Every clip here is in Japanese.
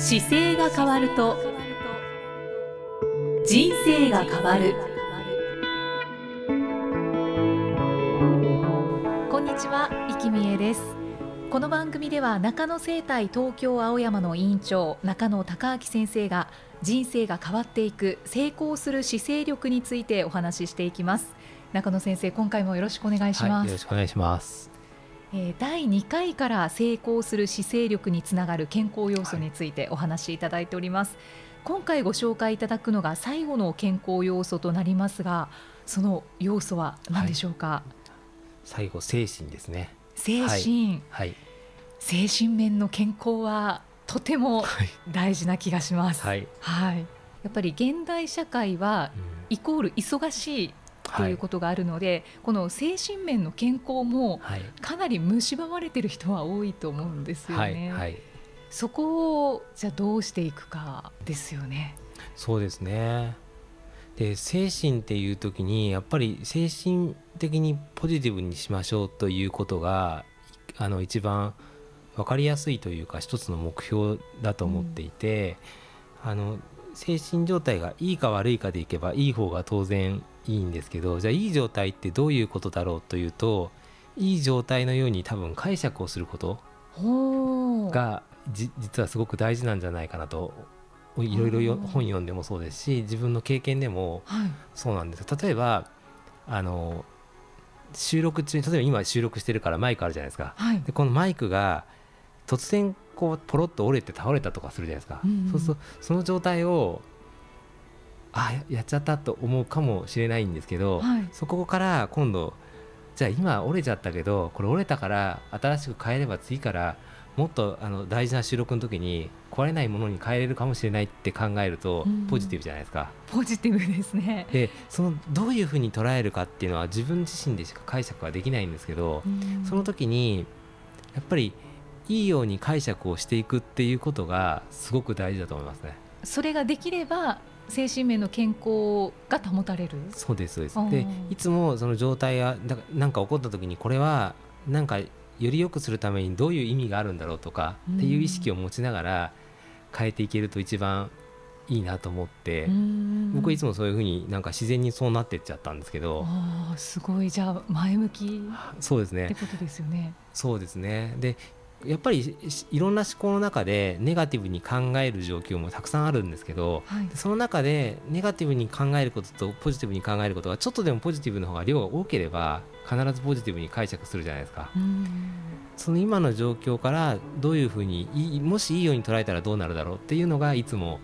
姿勢が変わると人生が変わる。こんにちは生きみえです。この番組では中野生態東京青山の委員長中野孝明先生が人生が変わっていく成功する姿勢力についてお話ししていきます。中野先生今回もよろしくお願いします、はい、よろしくお願いします。えー、第2回から成功する姿勢力につながる健康要素についてお話しいただいております、はい、今回ご紹介いただくのが最後の健康要素となりますがその要素は何でしょうか、はい、最後精神ですね。精神、はい、精神面の健康はとても大事な気がします、はい、はい、やっぱり現代社会は、イコール忙しいということがあるので、はい、この精神面の健康もかなり蝕まれてる人は多いと思うんですよね。はいはい、そこをじゃあどうしていくかですよね。そうですね。で精神っていう時にやっぱり精神的にポジティブにしましょうということがあの一番分かりやすいというか一つの目標だと思っていて、うん、あの精神状態がいいか悪いかでいけばいい方が当然いいんですけどじゃあいい状態ってどういうことだろうというといい状態のように多分解釈をすることが実はすごく大事なんじゃないかなといろいろ本読んでもそうですし自分の経験でもそうなんです、はい、例えばあの収録中に例えば今収録してるからマイクあるじゃないですか、はい、でこのマイクが突然こうポロッと折れて倒れたとかするじゃないですか、うんうん、そうするとその状態をあやっちゃったと思うかもしれないんですけど、はい、そこから今度じゃあ今折れちゃったけどこれ折れたから新しく変えれば次からもっとあの大事な収録の時に壊れないものに変えれるかもしれないって考えるとポジティブじゃないですか。ポジティブですね。でそのどういうふうに捉えるかっていうのは自分自身でしか解釈はできないんですけどその時にやっぱりいいように解釈をしていくっていうことがすごく大事だと思いますね。それができれば精神面の健康が保たれる？そうですそうです。でいつもその状態がなんか起こった時にこれはなんかより良くするためにどういう意味があるんだろうとかっていう意識を持ちながら変えていけると一番いいなと思って僕はいつもそういうふうになんか自然にそうなってっちゃったんですけど。あすごい。じゃあ前向きそうですね。ってことですよね。そうですね。でやっぱりいろんな思考の中でネガティブに考える状況もたくさんあるんですけど、はい、その中でネガティブに考えることとポジティブに考えることがちょっとでもポジティブの方が量が多ければ必ずポジティブに解釈するじゃないですか。その今の状況からどういうふうにもしいいように捉えたらどうなるだろうっていうのがいつも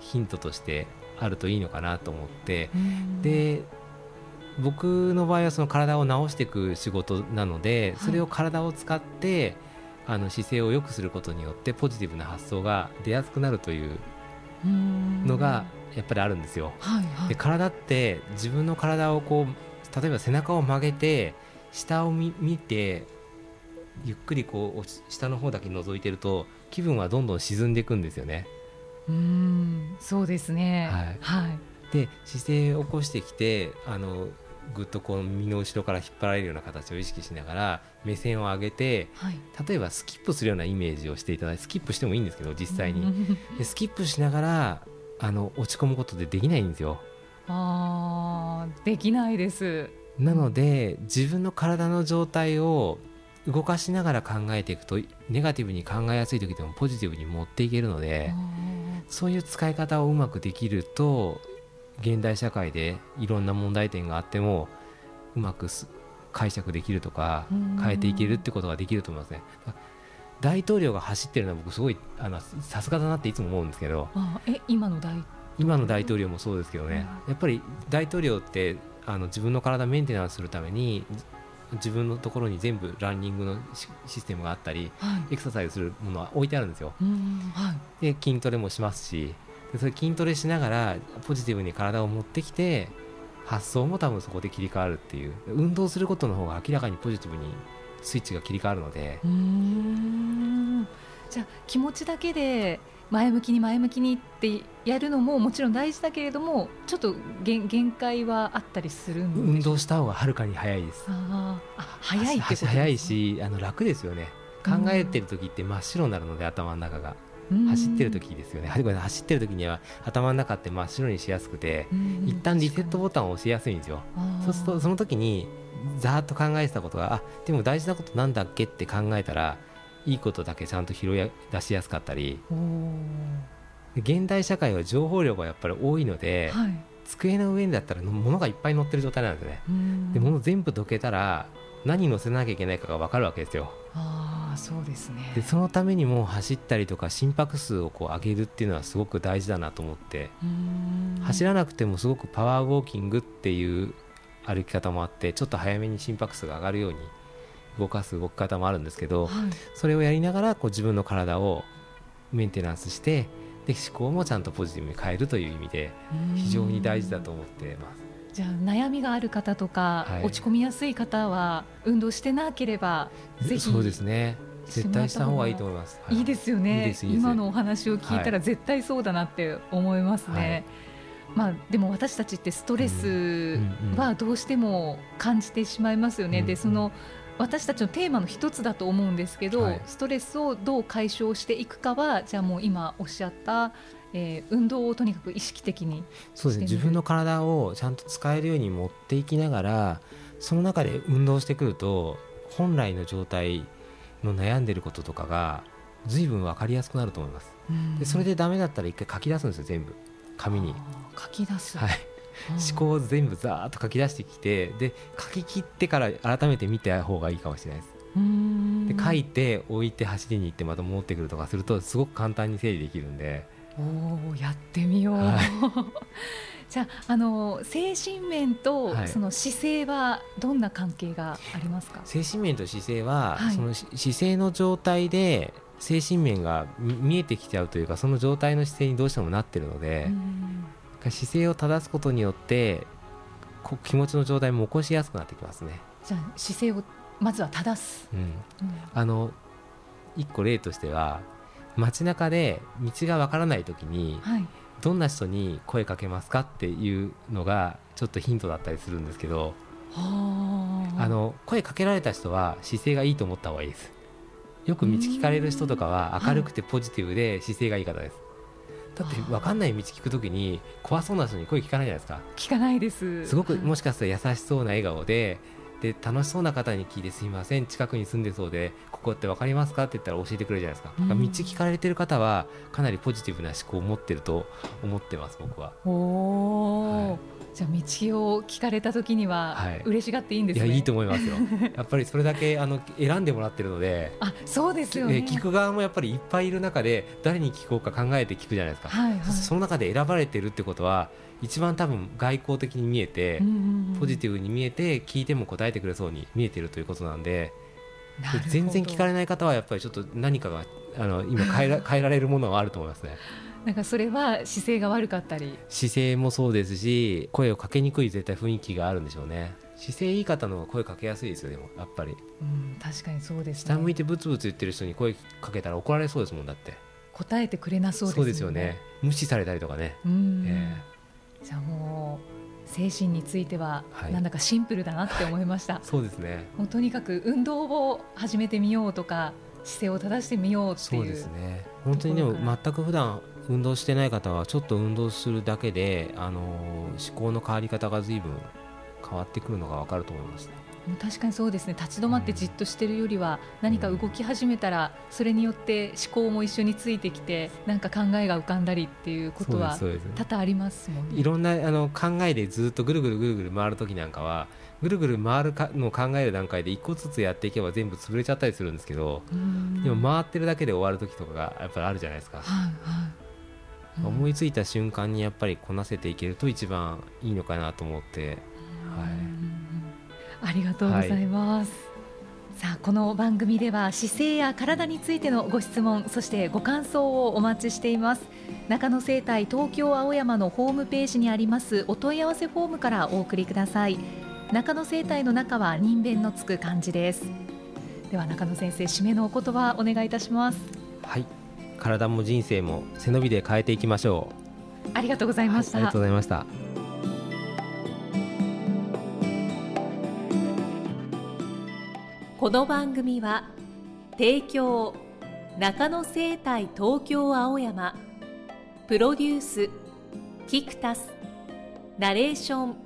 ヒントとしてあるといいのかなと思って。で僕の場合はその体を治していく仕事なのでそれを体を使って、あの姿勢を良くすることによってポジティブな発想が出やすくなるというのがやっぱりあるんですよ。はいはい、で体って自分の体をこう例えば背中を曲げて下を見てゆっくりこう下の方だけ覗いてると気分はどんどん沈んでいくんですよね。うん。そうですね、はい、はい、で姿勢を起こしてきてあのぐっとこう耳の後ろから引っ張られるような形を意識しながら目線を上げて、はい、例えばスキップするようなイメージをしていただいてスキップしてもいいんですけど実際に。でスキップしながらあの落ち込むことでできないんですよ。あできないです。なので自分の体の状態を動かしながら考えていくとネガティブに考えやすい時でもポジティブに持っていけるのでそういう使い方をうまくできると現代社会でいろんな問題点があってもうまく解釈できるとか変えていけるってことができると思いますね。大統領が走ってるのは僕すごいあのさすがだなっていつも思うんですけど。え今の大今の大統領もそうですけどね、やっぱり大統領ってあの自分の体メンテナンスするために自分のところに全部ランニングのシステムがあったり、はい、エクササイズするものは置いてあるんですよ。はい、で筋トレもしますしでそれ筋トレしながらポジティブに体を持ってきて発想も多分そこで切り替わるっていう。運動することの方が明らかにポジティブにスイッチが切り替わるので。じゃあ気持ちだけで前向きに前向きにってやるのももちろん大事だけれどもちょっと限限界はあったりする運動した方がはるかに早いです。ああ早いってことです、ね、早いしあの楽ですよね。考えてる時って真っ白になるので頭の中が走ってる時ですよね。走ってる時には頭の中って真っ白にしやすくて一旦リセットボタンを押しやすいんですよ。そうするとその時にざーっと考えてたことがあでも大事なことなんだっけって考えたらいいことだけちゃんと拾い出しやすかったり現代社会は情報量がやっぱり多いので、はい、机の上にだったら物がいっぱい載ってる状態なんですね。で物全部どけたら何載せなきゃいけないかが分かるわけですよ。あそうですね。でそのためにも走ったりとか心拍数をこう上げるっていうのはすごく大事だなと思って。走らなくてもすごくパワーウォーキングっていう歩き方もあってちょっと早めに心拍数が上がるように動かす動き方もあるんですけど、はい、それをやりながらこう自分の体をメンテナンスしてで思考もちゃんとポジティブに変えるという意味で非常に大事だと思ってます。じゃあ悩みがある方とか、はい、落ち込みやすい方は運動してなければぜひそうですね。絶対した方がいいと思います。はい、いいですよね。今のお話を聞いたら絶対そうだなって思いますね。まあ、でも私たちってストレスはどうしても感じてしまいますよね。でその私たちのテーマの一つだと思うんですけど、はい、ストレスをどう解消していくかはじゃあもう今おっしゃった、えー、運動をとにかく意識的にそうですね。自分の体をちゃんと使えるように持っていきながらその中で運動してくると本来の状態の悩んでることとかが随分分かりやすくなると思います。でそれでダメだったら一回書き出すんですよ全部。紙に。書き出す、はい。思考を全部ざーっと書き出してきてで書き切ってから改めて見た方がいいかもしれないです。で書いて置いて走りに行ってまた戻ってくるとかするとすごく簡単に整理できるんでおやってみよう、はい、じゃああの精神面とその姿勢はどんな関係がありますか、精神面と姿勢は、はい、その姿勢の状態で精神面が見えてきちゃうというかその状態の姿勢にどうしてもなってるので姿勢を正すことによって気持ちの状態も起こしやすくなってきますね。じゃあ姿勢をまずは正す、うん、うん、あの一個例としては街中で道がわからない時に、はい、どんな人に声かけますかっていうのがちょっとヒントだったりするんですけどあ。の声かけられた人は姿勢がいいと思った方がいいです。よく道聞かれる人とかは明るくてポジティブで姿勢がいい方です、だって分かんない道聞くときに怖そうな人に声聞かないじゃないですか。聞かないです。すごくもしかしたら優しそうな笑顔でで楽しそうな方に聞いてすみません近くに住んでそうでここって分かりますかって言ったら教えてくれるじゃないですか,、道聞かれてる方はかなりポジティブな思考を持ってると思ってます僕は。おはいじゃあ道を聞かれた時には嬉しがっていいんです、ねい、やいいと思いますよ。やっぱりそれだけあの選んでもらってるので、あそうですよね。聞く側もやっぱりいっぱいいる中で誰に聞こうか考えて聞くじゃないですか。はいはい、その中で選ばれてるってことは一番多分外交的に見えて、ポジティブに見えて聞いても答えてくれそうに見えてるということなんで。全然聞かれない方はやっぱりちょっと何かがあの今変えら 変えられるものはあると思いますね。なんかそれは姿勢が悪かったり。姿勢もそうですし声をかけにくい絶対雰囲気があるんでしょうね。姿勢いい方の方が声かけやすいですよでもやっぱり。うん確かにそうです、ね、下向いてブツブツ言ってる人に声かけたら怒られそうですもんだって。答えてくれなそうです、ね、そうですよね。無視されたりとかね。うん、えー、じゃあもう精神についてはなんだかシンプルだなって思いました、はい、そうですね。もうとにかく運動を始めてみようとか姿勢を正してみようっていう。そうですね。本当にでも全く普段運動してない方はちょっと運動するだけで、あの思考の変わり方が随分変わってくるのが分かると思いますね。確かにそうですね。立ち止まってじっとしてるよりは、何か動き始めたらそれによって思考も一緒についてきてなんか考えが浮かんだりっていうことは多々ありますもんね。いろんなあの考えでずっとぐるぐるぐるぐる回る時なんかはぐるぐる回るかの考える段階で一個ずつやっていけば全部潰れちゃったりするんですけどでも回ってるだけで終わる時とかがやっぱりあるじゃないですか。はいはい。思いついた瞬間にやっぱりこなせていけると一番いいのかなと思って、はい、ありがとうございます、はい、さあこの番組では姿勢や体についてのご質問そしてご感想をお待ちしています。中野生態東京青山のホームページにありますお問い合わせフォームからお送りください。中野生態の中は人弁のつく漢字です。では中野先生締めのお言葉お願いいたします。はい。体も人生も背伸びで変えていきましょう。ありがとうございました、はい、ありがとうございましたこの番組は提供中野生態東京青山プロデュースキクタスナレーション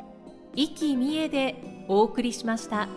生きみえでお送りしました。